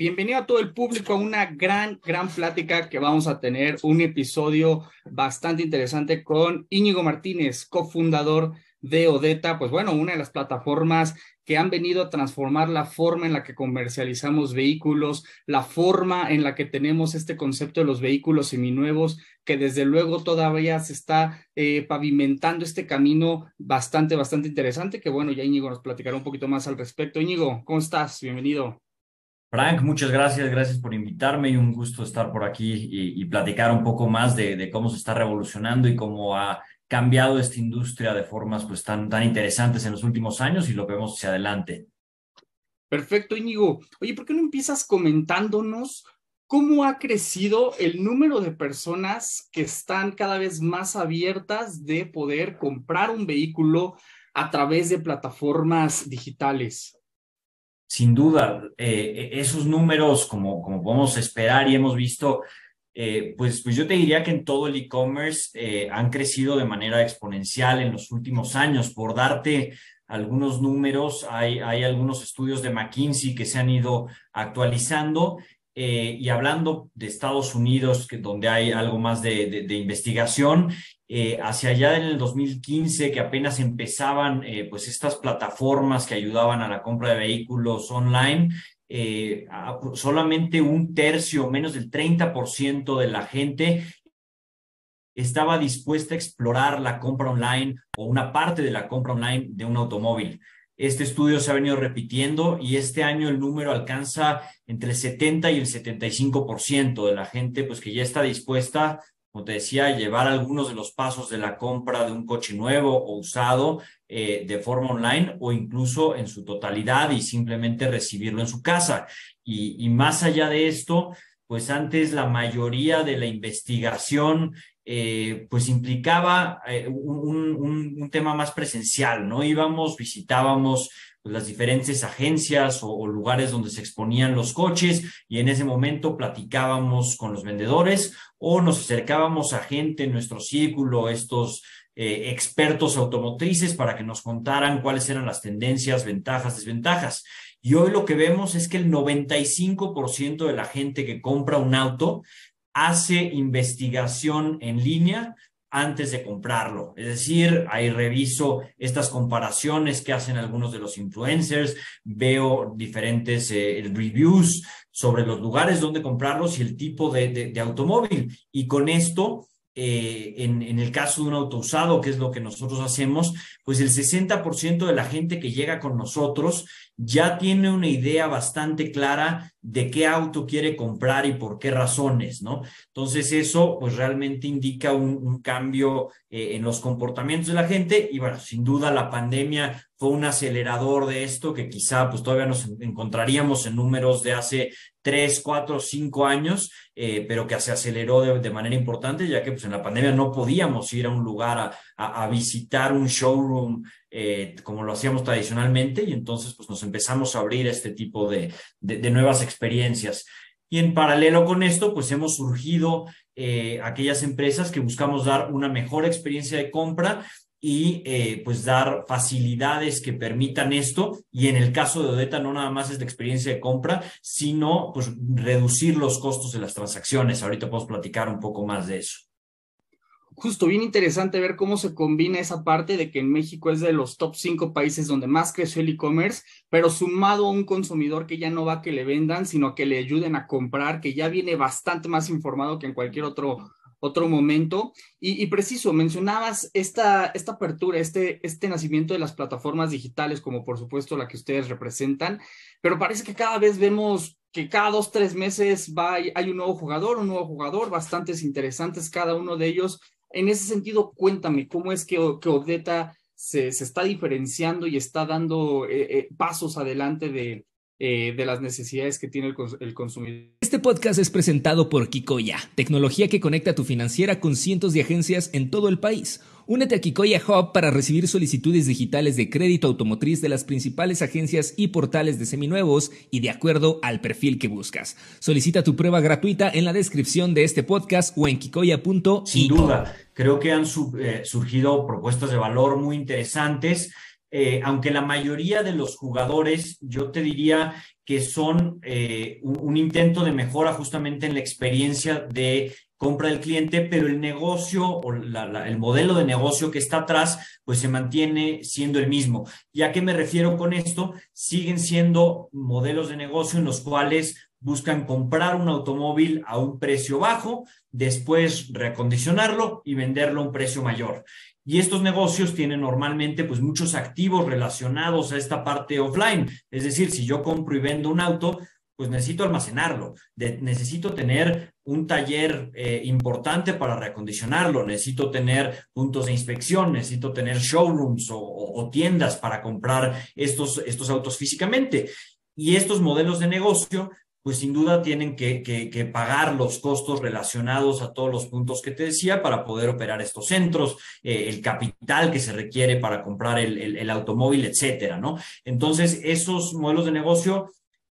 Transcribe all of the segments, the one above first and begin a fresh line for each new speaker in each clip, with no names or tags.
Bienvenido a todo el público a una gran, gran plática que vamos a tener, un episodio bastante interesante con Íñigo Martínez, cofundador de Odeta, pues bueno, una de las plataformas que han venido a transformar la forma en la que comercializamos vehículos, la forma en la que tenemos este concepto de los vehículos seminuevos, que desde luego todavía se está eh, pavimentando este camino bastante, bastante interesante, que bueno, ya Íñigo nos platicará un poquito más al respecto. Íñigo, ¿cómo estás? Bienvenido.
Frank, muchas gracias, gracias por invitarme y un gusto estar por aquí y, platicar un poco más de, cómo se está revolucionando y cómo ha cambiado esta industria de formas pues tan, tan interesantes en los últimos años y lo vemos hacia adelante.
Perfecto, Íñigo. Oye, ¿por qué no empiezas comentándonos cómo ha crecido el número de personas que están cada vez más abiertas de poder comprar un vehículo a través de plataformas digitales?
Sin duda, eh, esos números, como, como podemos esperar y hemos visto, eh, pues, pues yo te diría que en todo el e-commerce eh, han crecido de manera exponencial en los últimos años. Por darte algunos números, hay, hay algunos estudios de McKinsey que se han ido actualizando y hablando de Estados Unidos, que, donde hay algo más de, de investigación, eh, hacia allá en el 2015 que apenas empezaban eh, pues estas plataformas que ayudaban a la compra de vehículos online, eh, solamente un tercio, menos del 30% de la gente estaba dispuesta a explorar la compra online o una parte de la compra online de un automóvil. Este estudio se ha venido repitiendo y este año el número alcanza entre el 70 y el 75% de la gente pues que ya está dispuesta como te decía, llevar algunos de los pasos de la compra de un coche nuevo o usado eh, de forma online o incluso en su totalidad y simplemente recibirlo en su casa. Y, más allá de esto, pues antes la mayoría de la investigación eh, pues implicaba eh, un, tema más presencial, ¿no? Íbamos, visitábamos las diferentes agencias o, lugares donde se exponían los coches y en ese momento platicábamos con los vendedores o nos acercábamos a gente en nuestro círculo, estos eh, expertos automotrices para que nos contaran cuáles eran las tendencias, ventajas, desventajas. Y hoy lo que vemos es que el 95% de la gente que compra un auto hace investigación en línea antes de comprarlo. Es decir, ahí reviso estas comparaciones que hacen algunos de los influencers, veo diferentes eh, reviews sobre los lugares donde comprarlos y el tipo de, automóvil. Y con esto, eh, en, en, el caso de un auto usado, que es lo que nosotros hacemos, pues el 60% de la gente que llega con nosotros ya tiene una idea bastante clara de qué auto quiere comprar y por qué razones, ¿no? Entonces eso pues realmente indica un, cambio eh, en los comportamientos de la gente y bueno, sin duda la pandemia fue un acelerador de esto que quizá pues todavía nos encontraríamos en números de hace tres, cuatro, cinco años, eh, pero que se aceleró de, manera importante ya que pues en la pandemia no podíamos ir a un lugar a, a visitar un showroom eh, como lo hacíamos tradicionalmente y entonces pues nos empezamos a abrir este tipo de, de, nuevas experiencias. Y en paralelo con esto, pues hemos surgido eh, aquellas empresas que buscamos dar una mejor experiencia de compra y eh, pues dar facilidades que permitan esto. Y en el caso de Odeta no nada más es la experiencia de compra, sino pues reducir los costos de las transacciones. Ahorita podemos platicar un poco más de eso
justo bien interesante ver cómo se combina esa parte de que en México es de los top cinco países donde más creció el e-commerce, pero sumado a un consumidor que ya no va a que le vendan, sino que le ayuden a comprar, que ya viene bastante más informado que en cualquier otro, otro momento. Y, preciso, mencionabas esta, esta apertura, este, este nacimiento de las plataformas digitales, como por supuesto la que ustedes representan, pero parece que cada vez vemos que cada dos, tres meses va, hay un nuevo jugador, un nuevo jugador, bastantes interesantes cada uno de ellos en ese sentido, cuéntame, ¿cómo es que, que Odeta se, está diferenciando y está dando eh, eh, pasos adelante de, eh, de las necesidades que tiene el, consumidor.
Este podcast es presentado por Kikoya, tecnología que conecta tu financiera con cientos de agencias en todo el país. Únete a Kikoya Hub para recibir solicitudes digitales de crédito automotriz de las principales agencias y portales de seminuevos y de acuerdo al perfil que buscas. Solicita tu prueba gratuita en la descripción de este podcast o en kikoya.io.
Sin duda, creo que han eh, surgido propuestas de valor muy interesantes eh, aunque la mayoría de los jugadores, yo te diría que son eh, un, intento de mejora justamente en la experiencia de compra del cliente, pero el negocio o el modelo de negocio que está atrás, pues se mantiene siendo el mismo. ¿Y a qué me refiero con esto? Siguen siendo modelos de negocio en los cuales buscan comprar un automóvil a un precio bajo, después reacondicionarlo y venderlo a un precio mayor. Y estos negocios tienen normalmente pues muchos activos relacionados a esta parte offline. Es decir, si yo compro y vendo un auto, pues necesito almacenarlo, necesito tener un taller eh, importante para reacondicionarlo, necesito tener puntos de inspección, necesito tener showrooms o, tiendas para comprar estos, estos autos físicamente. Y estos modelos de negocio pues sin duda tienen que, que, pagar los costos relacionados a todos los puntos que te decía para poder operar estos centros, eh, el capital que se requiere para comprar el, el, automóvil, etcétera, ¿no? Entonces, esos modelos de negocio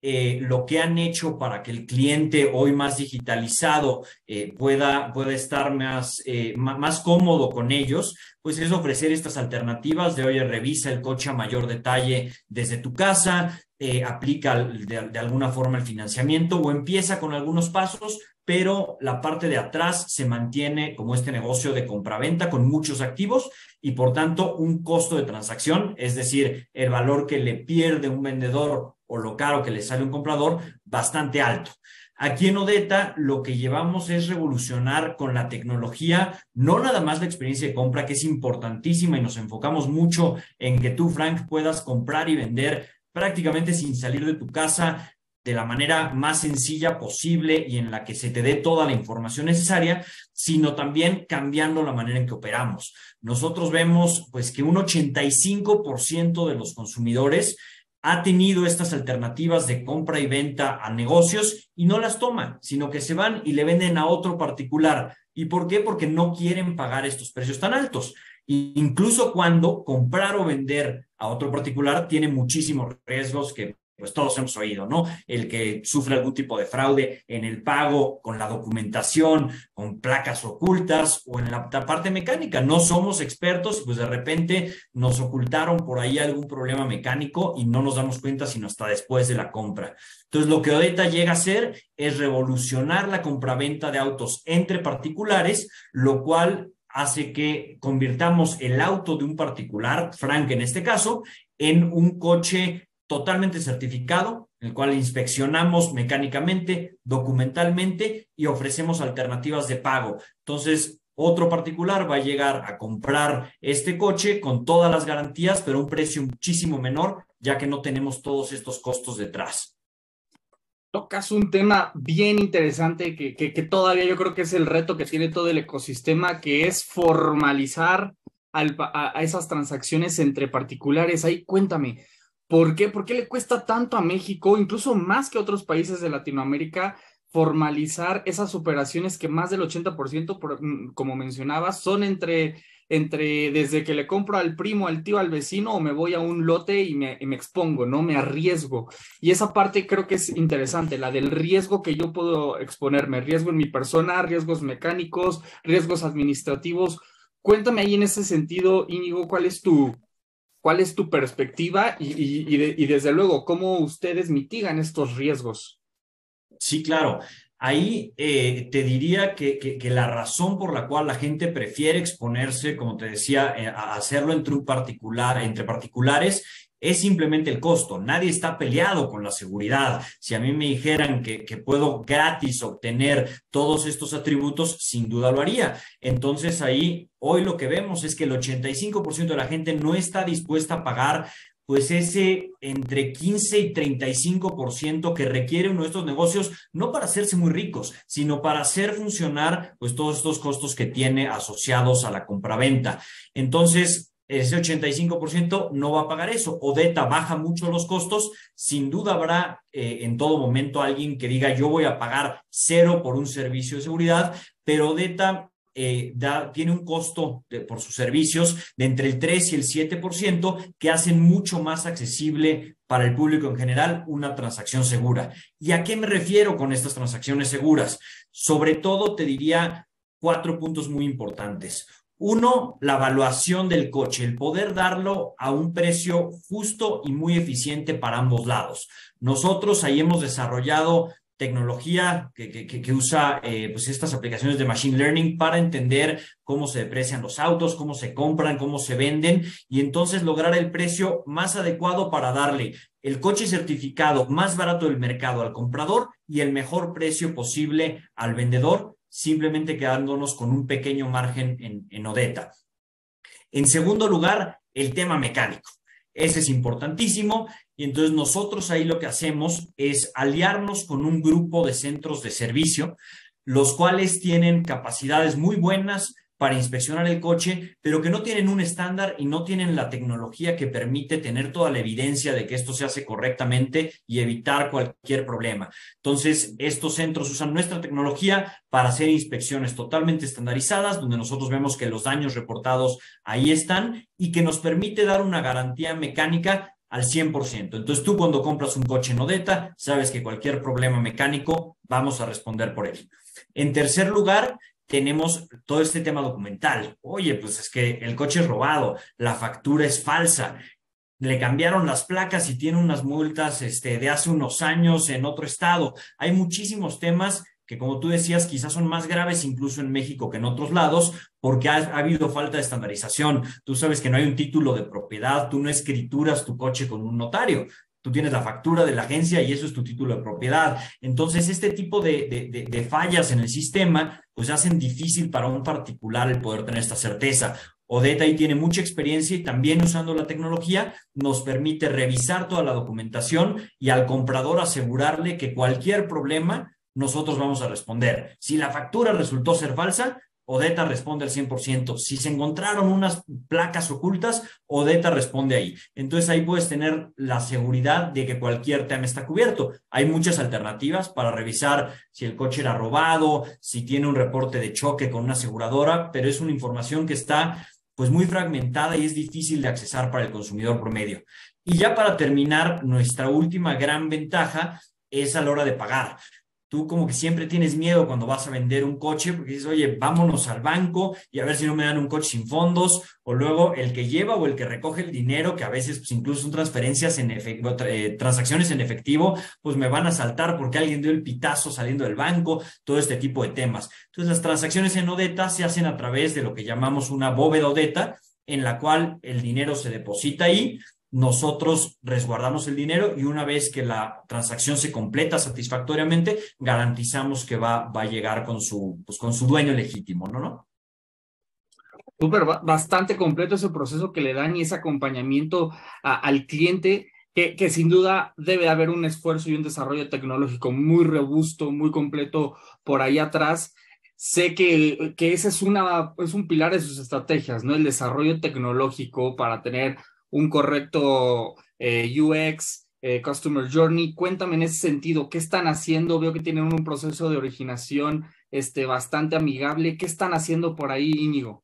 eh, lo que han hecho para que el cliente hoy más digitalizado eh, pueda, pueda estar más, más cómodo con ellos, pues es ofrecer estas alternativas de, oye, revisa el coche a mayor detalle desde tu casa, eh, aplica de, alguna forma el financiamiento o empieza con algunos pasos, pero la parte de atrás se mantiene como este negocio de compraventa con muchos activos y por tanto un costo de transacción, es decir, el valor que le pierde un vendedor o lo caro que le sale un comprador, bastante alto. Aquí en Odeta lo que llevamos es revolucionar con la tecnología, no nada más la experiencia de compra, que es importantísima y nos enfocamos mucho en que tú, Frank, puedas comprar y vender prácticamente sin salir de tu casa de la manera más sencilla posible y en la que se te dé toda la información necesaria, sino también cambiando la manera en que operamos. Nosotros vemos pues que un 85% de los consumidores ha tenido estas alternativas de compra y venta a negocios y no las toman, sino que se van y le venden a otro particular. ¿Y por qué? Porque no quieren pagar estos precios tan altos. incluso cuando comprar o vender a otro particular tiene muchísimos riesgos que pues todos hemos oído, ¿no? El que sufre algún tipo de fraude en el pago, con la documentación, con placas ocultas o en la parte mecánica. No somos expertos, pues de repente nos ocultaron por ahí algún problema mecánico y no nos damos cuenta sino hasta después de la compra. Entonces, lo que Odeta llega a hacer es revolucionar la compraventa de autos entre particulares, lo cual hace que convirtamos el auto de un particular, Frank en este caso, en un coche totalmente certificado, el cual inspeccionamos mecánicamente, documentalmente y ofrecemos alternativas de pago. Entonces, otro particular va a llegar a comprar este coche con todas las garantías, pero a un precio muchísimo menor, ya que no tenemos todos estos costos detrás.
Tocas un tema bien interesante que, que, todavía yo creo que es el reto que tiene todo el ecosistema, que es formalizar a, a, esas transacciones entre particulares. Ahí cuéntame, ¿Por qué? ¿Por qué le cuesta tanto a México, incluso más que otros países de Latinoamérica, formalizar esas operaciones que más del 80%, por, mm, como mencionabas, son entre, entre desde que le compro al primo, al tío, al vecino o me voy a un lote y me, y me expongo, ¿no? Me arriesgo. Y esa parte creo que es interesante, la del riesgo que yo puedo exponerme, riesgo en mi persona, riesgos mecánicos, riesgos administrativos. Cuéntame ahí en ese sentido, Íñigo, ¿cuál es tu, ¿Cuál es tu perspectiva y, desde luego cómo ustedes mitigan estos riesgos?
Sí, claro. Ahí eh, te diría que, la razón por la cual la gente prefiere exponerse, como te decía, eh, a hacerlo entre un particular, entre particulares, es simplemente el costo. Nadie está peleado con la seguridad. Si a mí me dijeran que, puedo gratis obtener todos estos atributos, sin duda lo haría. Entonces ahí, hoy lo que vemos es que el 85% de la gente no está dispuesta a pagar pues ese entre 15 y 35% que requiere uno de estos negocios, no para hacerse muy ricos, sino para hacer funcionar pues todos estos costos que tiene asociados a la compraventa. Entonces, ese 85% no va a pagar eso. Odeta baja mucho los costos. Sin duda habrá eh, en todo momento alguien que diga yo voy a pagar cero por un servicio de seguridad, pero Odeta eh, da, tiene un costo por sus servicios de entre el 3 y el 7% que hacen mucho más accesible para el público en general una transacción segura. ¿Y a qué me refiero con estas transacciones seguras? Sobre todo te diría cuatro puntos muy importantes. Uno, la evaluación del coche, el poder darlo a un precio justo y muy eficiente para ambos lados. Nosotros ahí hemos desarrollado tecnología que, usa eh, pues estas aplicaciones de Machine Learning para entender cómo se deprecian los autos, cómo se compran, cómo se venden y entonces lograr el precio más adecuado para darle el coche certificado más barato del mercado al comprador y el mejor precio posible al vendedor, simplemente quedándonos con un pequeño margen en, en Odeta. En segundo lugar, el tema mecánico. Ese es importantísimo. Y entonces nosotros ahí lo que hacemos es aliarnos con un grupo de centros de servicio, los cuales tienen capacidades muy buenas para inspeccionar el coche, pero que no tienen un estándar y no tienen la tecnología que permite tener toda la evidencia de que esto se hace correctamente y evitar cualquier problema. Entonces, estos centros usan nuestra tecnología para hacer inspecciones totalmente estandarizadas, donde nosotros vemos que los daños reportados ahí están y que nos permite dar una garantía mecánica al 100%. Entonces tú cuando compras un coche en Odeta, sabes que cualquier problema mecánico vamos a responder por él. En tercer lugar, tenemos todo este tema documental. Oye, pues es que el coche es robado, la factura es falsa, le cambiaron las placas y tiene unas multas este, de hace unos años en otro estado. Hay muchísimos temas que como tú decías, quizás son más graves incluso en México que en otros lados, porque ha, habido falta de estandarización. Tú sabes que no hay un título de propiedad, tú no escrituras tu coche con un notario. Tú tienes la factura de la agencia y eso es tu título de propiedad. Entonces, este tipo de, de, de fallas en el sistema, pues hacen difícil para un particular el poder tener esta certeza. Odeta ahí tiene mucha experiencia y también usando la tecnología nos permite revisar toda la documentación y al comprador asegurarle que cualquier problema nosotros vamos a responder. Si la factura resultó ser falsa, Odeta responde al 100%. Si se encontraron unas placas ocultas, Odeta responde ahí. Entonces ahí puedes tener la seguridad de que cualquier tema está cubierto. Hay muchas alternativas para revisar si el coche era robado, si tiene un reporte de choque con una aseguradora, pero es una información que está pues muy fragmentada y es difícil de accesar para el consumidor promedio. Y ya para terminar, nuestra última gran ventaja es a la hora de pagar tú como que siempre tienes miedo cuando vas a vender un coche, porque dices, oye, vámonos al banco y a ver si no me dan un coche sin fondos, o luego el que lleva o el que recoge el dinero, que a veces pues, incluso son transferencias en efectivo, eh, transacciones en efectivo, pues me van a saltar porque alguien dio el pitazo saliendo del banco, todo este tipo de temas. Entonces, las transacciones en Odeta se hacen a través de lo que llamamos una bóveda Odeta, en la cual el dinero se deposita ahí, nosotros resguardamos el dinero y una vez que la transacción se completa satisfactoriamente, garantizamos que va, va a llegar con su, pues, con su dueño legítimo, ¿no? ¿No?
Súper, bastante completo ese proceso que le dan y ese acompañamiento al cliente, que, que, sin duda debe haber un esfuerzo y un desarrollo tecnológico muy robusto, muy completo por ahí atrás. Sé que, que ese es, una, es un pilar de sus estrategias, ¿no? El desarrollo tecnológico para tener un correcto eh, UX, eh, Customer Journey. Cuéntame en ese sentido, ¿qué están haciendo? Veo que tienen un proceso de originación este, bastante amigable. ¿Qué están haciendo por ahí, Íñigo?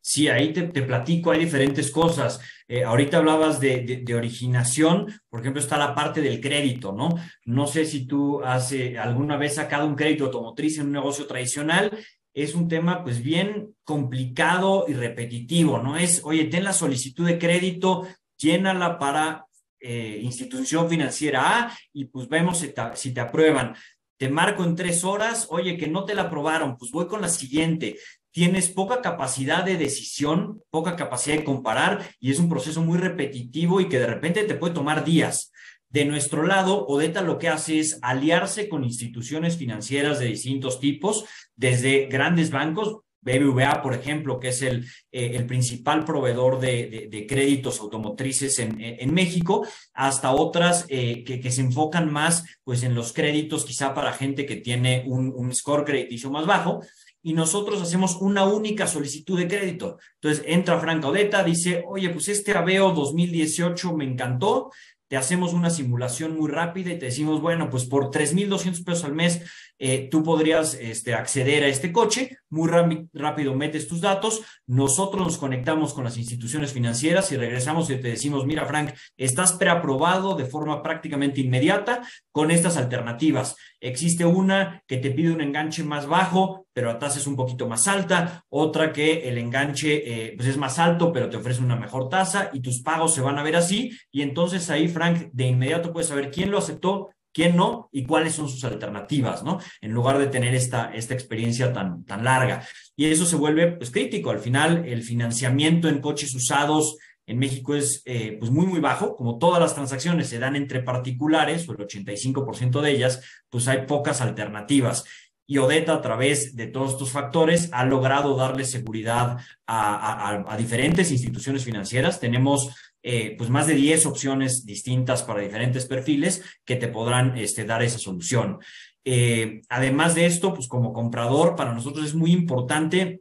Sí, ahí te, platico, hay diferentes cosas. Eh, ahorita hablabas de, de, originación, por ejemplo, está la parte del crédito, ¿no? No sé si tú has alguna vez sacado un crédito automotriz en un negocio tradicional es un tema pues bien complicado y repetitivo, ¿no? Es, oye, ten la solicitud de crédito, llénala para eh, institución financiera A y pues vemos si te, si te aprueban. Te marco en tres horas, oye, que no te la aprobaron, pues voy con la siguiente. Tienes poca capacidad de decisión, poca capacidad de comparar y es un proceso muy repetitivo y que de repente te puede tomar días. De nuestro lado, Odeta lo que hace es aliarse con instituciones financieras de distintos tipos, desde grandes bancos, BBVA, por ejemplo, que es el, eh, el principal proveedor de, de, créditos automotrices en, en, México, hasta otras eh, que, que, se enfocan más pues, en los créditos, quizá para gente que tiene un, un score crediticio más bajo. y nosotros hacemos una única solicitud de crédito. Entonces entra Frank Odeta, dice, oye, pues este Aveo 2018 me encantó, te hacemos una simulación muy rápida y te decimos, bueno, pues por 3.200 pesos al mes eh, tú podrías este, acceder a este coche, muy rápido metes tus datos, nosotros nos conectamos con las instituciones financieras y regresamos y te decimos, mira Frank, estás preaprobado de forma prácticamente inmediata con estas alternativas. Existe una que te pide un enganche más bajo, pero la tasa es un poquito más alta, otra que el enganche eh, pues es más alto, pero te ofrece una mejor tasa y tus pagos se van a ver así. Y entonces ahí, Frank, de inmediato puedes saber quién lo aceptó, quién no y cuáles son sus alternativas, ¿no? En lugar de tener esta, esta experiencia tan, tan larga. Y eso se vuelve pues, crítico. Al final, el financiamiento en coches usados en México es eh, pues muy, muy bajo. Como todas las transacciones se dan entre particulares, o el 85% de ellas, pues hay pocas alternativas. Y Odeta, a través de todos estos factores, ha logrado darle seguridad a, diferentes instituciones financieras. Tenemos eh, pues más de 10 opciones distintas para diferentes perfiles que te podrán este, dar esa solución. Eh, además de esto, pues como comprador, para nosotros es muy importante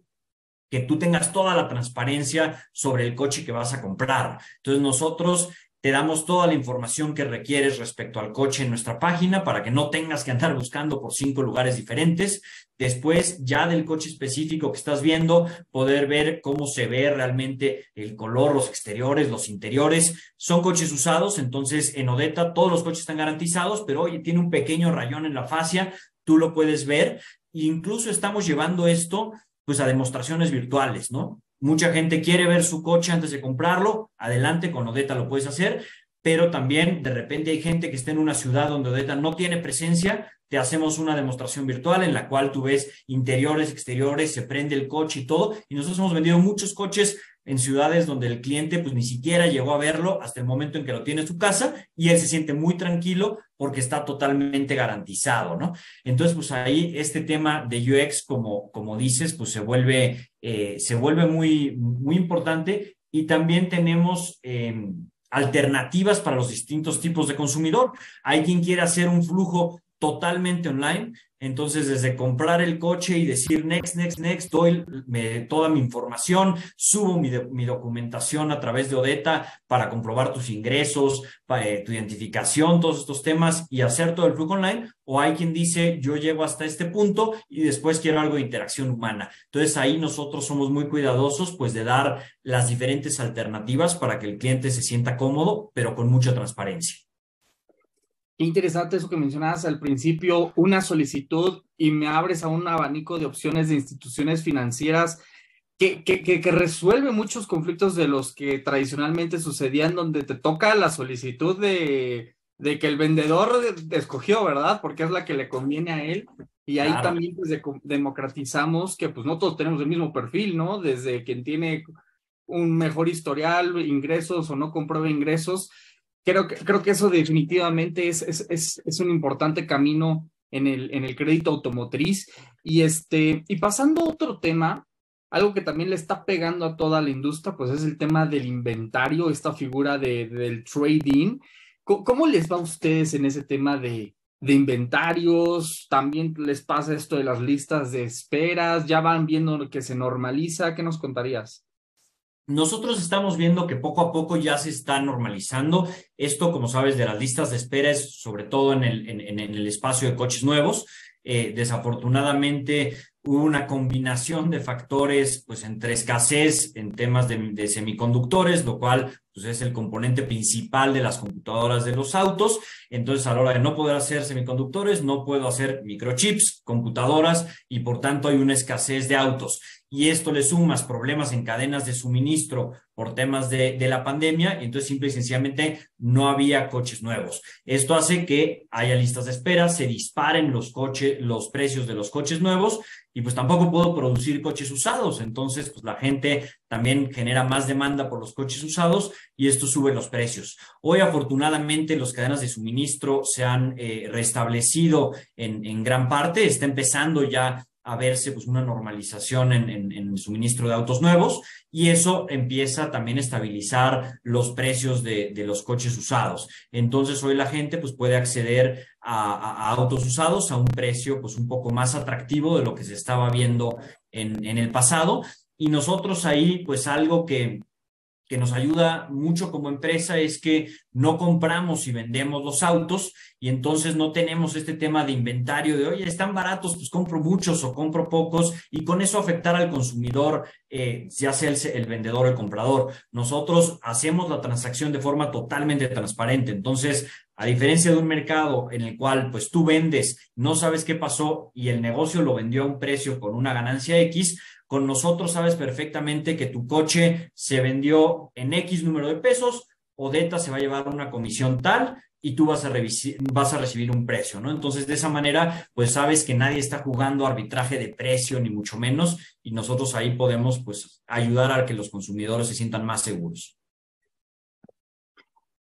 que tú tengas toda la transparencia sobre el coche que vas a comprar. Entonces nosotros te damos toda la información que requieres respecto al coche en nuestra página para que no tengas que andar buscando por cinco lugares diferentes. Después, ya del coche específico que estás viendo, poder ver cómo se ve realmente el color, los exteriores, los interiores. Son coches usados, entonces en Odeta todos los coches están garantizados, pero oye, tiene un pequeño rayón en la fascia, tú lo puedes ver. Incluso estamos llevando esto pues a demostraciones virtuales, ¿no? Mucha gente quiere ver su coche antes de comprarlo. Adelante, con Odeta lo puedes hacer. Pero también de repente hay gente que está en una ciudad donde Odeta no tiene presencia. Te hacemos una demostración virtual en la cual tú ves interiores, exteriores, se prende el coche y todo. Y nosotros hemos vendido muchos coches en ciudades donde el cliente pues ni siquiera llegó a verlo hasta el momento en que lo tiene en su casa y él se siente muy tranquilo porque está totalmente garantizado, ¿no? Entonces, pues ahí este tema de UX, como, como dices, pues se vuelve, eh, se vuelve muy, muy importante y también tenemos em, alternativas para los distintos tipos de consumidor. Hay quien quiere hacer un flujo totalmente online. Entonces, desde comprar el coche y decir next, next, next, doy toda mi información, subo mi, documentación a través de Odeta para comprobar tus ingresos, eh, tu identificación, todos estos temas y hacer todo el flujo online. O hay quien dice, yo llego hasta este punto y después quiero algo de interacción humana. Entonces, ahí nosotros somos muy cuidadosos, pues, de dar las diferentes alternativas para que el cliente se sienta cómodo, pero con mucha transparencia.
Qué interesante eso que mencionabas al principio, una solicitud y me abres a un abanico de opciones de instituciones financieras que, que, que, resuelve muchos conflictos de los que tradicionalmente sucedían donde te toca la solicitud de, de que el vendedor escogió, ¿verdad? Porque es la que le conviene a él. Y ahí también pues, democratizamos que pues no todos tenemos el mismo perfil, ¿no? Desde quien tiene un mejor historial, ingresos o no comprueba ingresos, Creo creo que eso definitivamente es, es, es, es un importante camino en el, en el crédito automotriz. Y, este, y pasando a otro tema, algo que también le está pegando a toda la industria, pues es el tema del inventario, esta figura de, del trading. ¿Cómo, les va a ustedes en ese tema de, de inventarios? ¿También les pasa esto de las listas de esperas? ¿Ya van viendo que se normaliza? ¿Qué nos contarías?
Nosotros estamos viendo que poco a poco ya se está normalizando. Esto, como sabes, de las listas de espera es sobre todo en el, espacio de coches nuevos. Eh, desafortunadamente hubo una combinación de factores, pues entre escasez en temas de semiconductores, lo cual pues, es el componente principal de las computadoras de los autos. Entonces, a la hora de no poder hacer semiconductores, no puedo hacer microchips, computadoras, y por tanto hay una escasez de autos y esto le sumas problemas en cadenas de suministro por temas de, de, la pandemia, y entonces simple y sencillamente no había coches nuevos. Esto hace que haya listas de espera, se disparen los coches, los precios de los coches nuevos, y pues tampoco puedo producir coches usados. Entonces, pues la gente también genera más demanda por los coches usados y esto sube los precios. Hoy, afortunadamente, las cadenas de suministro se han eh, restablecido en, gran parte, está empezando ya a verse pues una normalización en, en, el suministro de autos nuevos y eso empieza también a estabilizar los precios de, de los coches usados. Entonces hoy la gente pues puede acceder a, autos usados a un precio pues un poco más atractivo de lo que se estaba viendo en, en el pasado y nosotros ahí pues algo que que nos ayuda mucho como empresa es que no compramos y vendemos los autos y entonces no tenemos este tema de inventario de, oye, están baratos, pues compro muchos o compro pocos y con eso afectar al consumidor, eh, ya sea el, el vendedor o el comprador. Nosotros hacemos la transacción de forma totalmente transparente. Entonces, a diferencia de un mercado en el cual pues tú vendes, no sabes qué pasó y el negocio lo vendió a un precio con una ganancia X, con nosotros sabes perfectamente que tu coche se vendió en X número de pesos, Odeta se va a llevar una comisión tal y tú vas a, vas a recibir un precio, ¿no? Entonces, de esa manera, pues sabes que nadie está jugando arbitraje de precio, ni mucho menos, y nosotros ahí podemos, pues, ayudar a que los consumidores se sientan más seguros.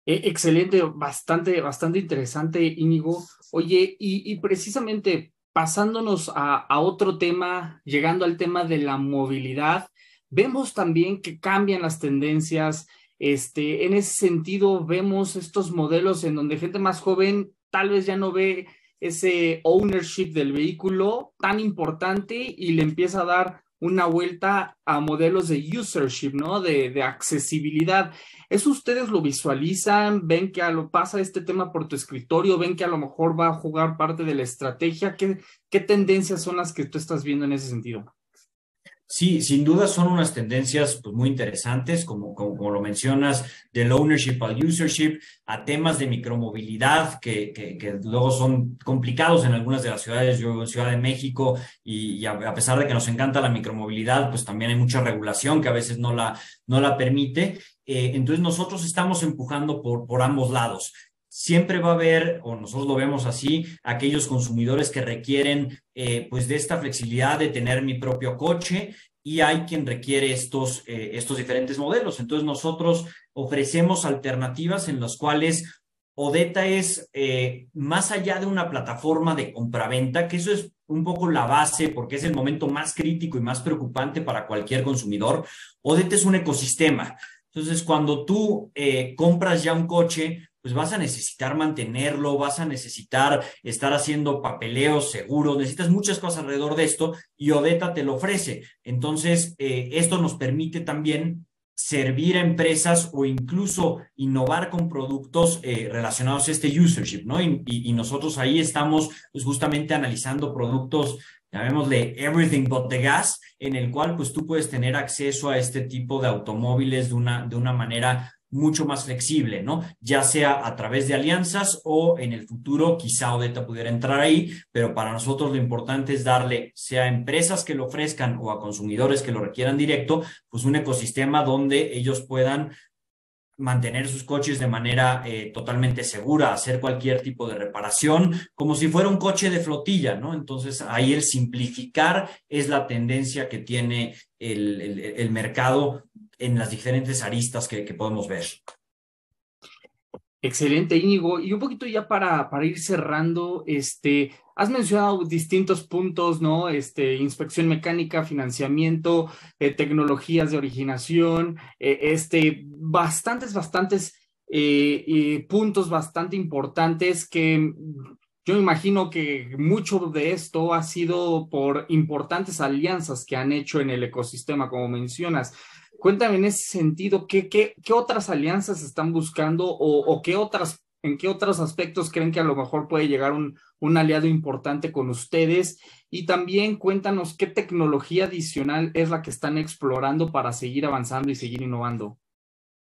E, excelente, bastante, bastante interesante, Íñigo. Oye, y, y precisamente pasándonos a, otro tema, llegando al tema de la movilidad, vemos también que cambian las tendencias. Este, en ese sentido, vemos estos modelos en donde gente más joven tal vez ya no ve ese ownership del vehículo tan importante y le empieza a dar una vuelta a modelos de usership, ¿no? De, accesibilidad. ¿Eso ustedes lo visualizan? ¿Ven que a lo pasa este tema por tu escritorio? ¿Ven que a lo mejor va a jugar parte de la estrategia? ¿Qué, qué tendencias son las que tú estás viendo en ese sentido?
Sí, sin duda son unas tendencias pues, muy interesantes, como, como, lo mencionas, del ownership al usership, a temas de micromovilidad que, que, luego son complicados en algunas de las ciudades. Yo en Ciudad de México y, a, pesar de que nos encanta la micromovilidad, pues también hay mucha regulación que a veces no la, no la permite. Eh, entonces nosotros estamos empujando por, por ambos lados siempre va a haber, o nosotros lo vemos así, aquellos consumidores que requieren eh, pues de esta flexibilidad de tener mi propio coche y hay quien requiere estos, eh, estos diferentes modelos. Entonces nosotros ofrecemos alternativas en las cuales Odeta es eh, más allá de una plataforma de compraventa, que eso es un poco la base porque es el momento más crítico y más preocupante para cualquier consumidor. Odeta es un ecosistema. Entonces, cuando tú compras ya un coche, pues vas a necesitar mantenerlo, vas a necesitar estar haciendo papeleos seguros, necesitas muchas cosas alrededor de esto y Odeta te lo ofrece. Entonces, eh, esto nos permite también servir a empresas o incluso innovar con productos eh, relacionados a este usership, ¿no? Y, nosotros ahí estamos pues, justamente analizando productos, llamémosle everything but the gas, en el cual pues tú puedes tener acceso a este tipo de automóviles de una, de una manera mucho más flexible, ¿no? Ya sea a través de alianzas o en el futuro quizá Odeta pudiera entrar ahí, pero para nosotros lo importante es darle, sea a empresas que lo ofrezcan o a consumidores que lo requieran directo, pues un ecosistema donde ellos puedan mantener sus coches de manera eh, totalmente segura, hacer cualquier tipo de reparación, como si fuera un coche de flotilla, ¿no? Entonces ahí el simplificar es la tendencia que tiene el, mercado en las diferentes aristas que, podemos ver.
Excelente, Íñigo. Y un poquito ya para, para ir cerrando, este, has mencionado distintos puntos, ¿no? Este, inspección mecánica, financiamiento, eh, tecnologías de originación, eh, este, bastantes, bastantes eh, puntos bastante importantes que yo imagino que mucho de esto ha sido por importantes alianzas que han hecho en el ecosistema, como mencionas. Cuéntame en ese sentido, ¿qué, qué, qué otras alianzas están buscando o, qué otras, en qué otros aspectos creen que a lo mejor puede llegar un, un aliado importante con ustedes? Y también cuéntanos qué tecnología adicional es la que están explorando para seguir avanzando y seguir innovando.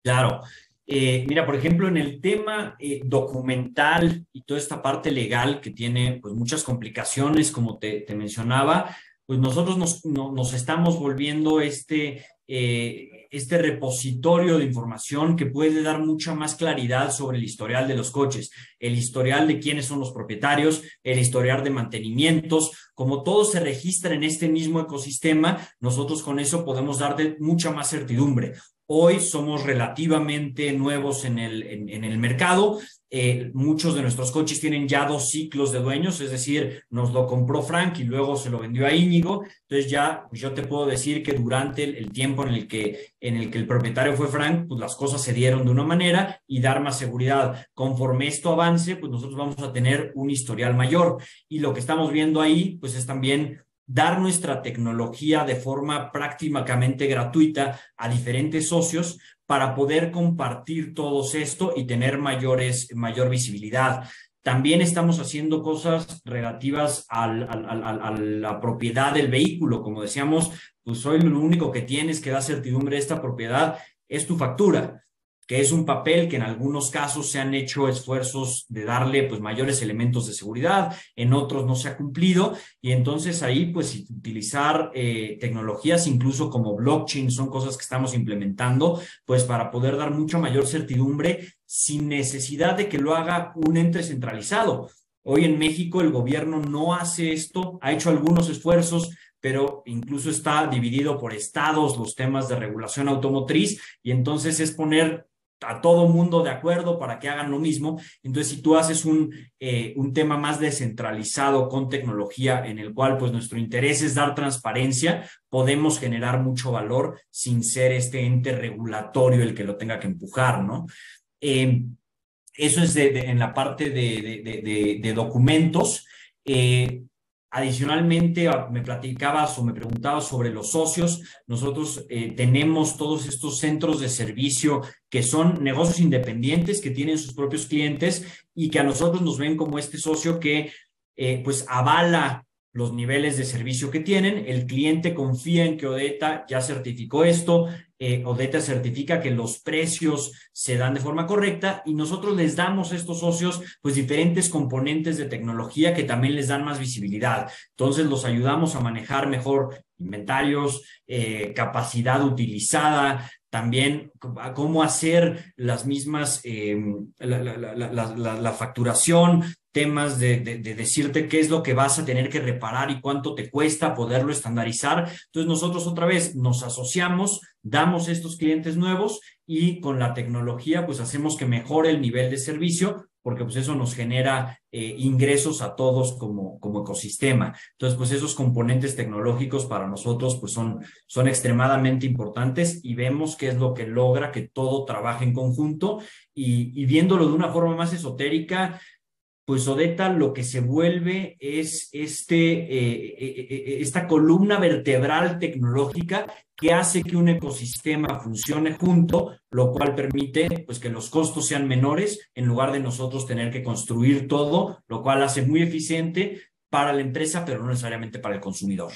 Claro. Eh, mira, por ejemplo, en el tema eh, documental y toda esta parte legal que tiene pues, muchas complicaciones, como te, te mencionaba, pues nosotros nos, no, nos estamos volviendo este eh, este repositorio de información que puede dar mucha más claridad sobre el historial de los coches, el historial de quiénes son los propietarios, el historial de mantenimientos, como todo se registra en este mismo ecosistema, nosotros con eso podemos darte mucha más certidumbre. Hoy somos relativamente nuevos en el, en, el mercado. Eh, muchos de nuestros coches tienen ya dos ciclos de dueños, es decir, nos lo compró Frank y luego se lo vendió a Íñigo. Entonces ya pues yo te puedo decir que durante el, tiempo en el, que, en el que el propietario fue Frank, pues las cosas se dieron de una manera y dar más seguridad. Conforme esto avance, pues nosotros vamos a tener un historial mayor. Y lo que estamos viendo ahí, pues es también dar nuestra tecnología de forma prácticamente gratuita a diferentes socios para poder compartir todo esto y tener mayores, mayor visibilidad. También estamos haciendo cosas relativas a la propiedad del vehículo. Como decíamos, pues hoy lo único que tienes que da certidumbre de esta propiedad es tu factura que es un papel que en algunos casos se han hecho esfuerzos de darle pues mayores elementos de seguridad, en otros no se ha cumplido y entonces ahí pues utilizar eh, tecnologías incluso como blockchain son cosas que estamos implementando pues para poder dar mucha mayor certidumbre sin necesidad de que lo haga un ente centralizado. Hoy en México el gobierno no hace esto, ha hecho algunos esfuerzos, pero incluso está dividido por estados los temas de regulación automotriz y entonces es poner a todo mundo de acuerdo para que hagan lo mismo. Entonces, si tú haces un, eh, un tema más descentralizado con tecnología en el cual pues nuestro interés es dar transparencia, podemos generar mucho valor sin ser este ente regulatorio el que lo tenga que empujar, ¿no? Eh, eso es en la parte de, de documentos. Eh, Adicionalmente, ah, me platicabas o me preguntabas sobre los socios. Nosotros eh, tenemos todos estos centros de servicio que son negocios independientes, que tienen sus propios clientes y que a nosotros nos ven como este socio que eh, pues avala los niveles de servicio que tienen. El cliente confía en que Odeta ya certificó esto, eh, Odeta certifica que los precios se dan de forma correcta y nosotros les damos a estos socios pues diferentes componentes de tecnología que también les dan más visibilidad. Entonces los ayudamos a manejar mejor inventarios, eh, capacidad utilizada, también cómo hacer las mismas, em, la, facturación, temas de, de, decirte qué es lo que vas a tener que reparar y cuánto te cuesta poderlo estandarizar. Entonces nosotros otra vez nos asociamos, damos estos clientes nuevos y con la tecnología pues hacemos que mejore el nivel de servicio porque pues eso nos genera eh, ingresos a todos como, como ecosistema. Entonces, pues esos componentes tecnológicos para nosotros pues son, son extremadamente importantes y vemos qué es lo que logra que todo trabaje en conjunto y, y viéndolo de una forma más esotérica, pues Odeta lo que se vuelve es este, eh, eh, eh, esta columna vertebral tecnológica que hace que un ecosistema funcione junto, lo cual permite pues, que los costos sean menores en lugar de nosotros tener que construir todo, lo cual hace muy eficiente para la empresa, pero no necesariamente para el consumidor.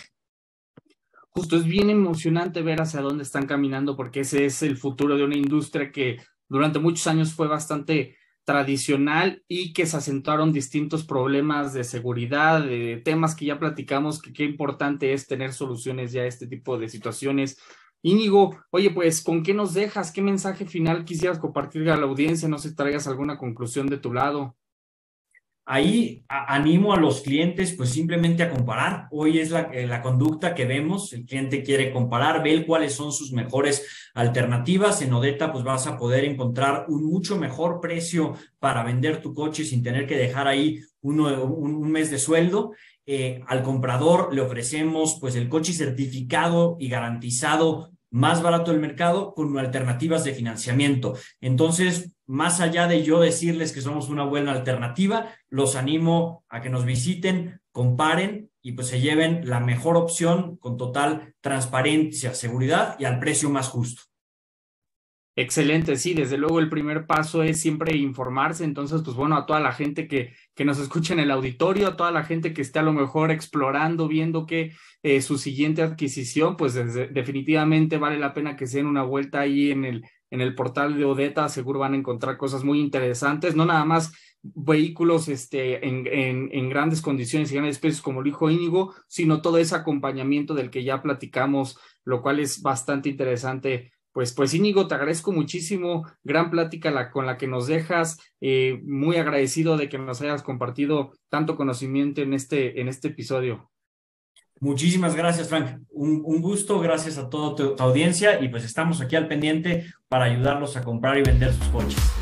Justo es bien emocionante ver hacia dónde están caminando porque ese es el futuro de una industria que durante muchos años fue bastante tradicional y que se acentuaron distintos problemas de seguridad, de temas que ya platicamos, que qué importante es tener soluciones ya a este tipo de situaciones. Íñigo, oye, pues, ¿con qué nos dejas? ¿Qué mensaje final quisieras compartir a la audiencia? No sé si traigas alguna conclusión de tu lado.
Ahí animo a los clientes pues simplemente a comparar. Hoy es la, eh, la, conducta que vemos. El cliente quiere comparar, ver cuáles son sus mejores alternativas. En Odeta pues vas a poder encontrar un mucho mejor precio para vender tu coche sin tener que dejar ahí uno, un, mes de sueldo. Eh, al comprador le ofrecemos pues el coche certificado y garantizado más barato del mercado con alternativas de financiamiento. Entonces, más allá de yo decirles que somos una buena alternativa, los animo a que nos visiten, comparen y pues se lleven la mejor opción con total transparencia, seguridad y al precio más justo.
Excelente, sí, desde luego el primer paso es siempre informarse, entonces, pues bueno, a toda la gente que, que nos escucha en el auditorio, a toda la gente que esté a lo mejor explorando, viendo que eh, su siguiente adquisición, pues definitivamente vale la pena que se den una vuelta ahí en el, en el portal de Odeta, seguro van a encontrar cosas muy interesantes, no nada más vehículos este, en, en, en grandes condiciones y grandes precios como lo dijo Íñigo, sino todo ese acompañamiento del que ya platicamos, lo cual es bastante interesante pues, pues Íñigo, te agradezco muchísimo, gran plática la, con la que nos dejas, eh, muy agradecido de que nos hayas compartido tanto conocimiento en este, en este episodio.
Muchísimas gracias, Frank. Un, gusto, gracias a toda tu, tu audiencia y pues estamos aquí al pendiente para ayudarlos a comprar y vender sus coches.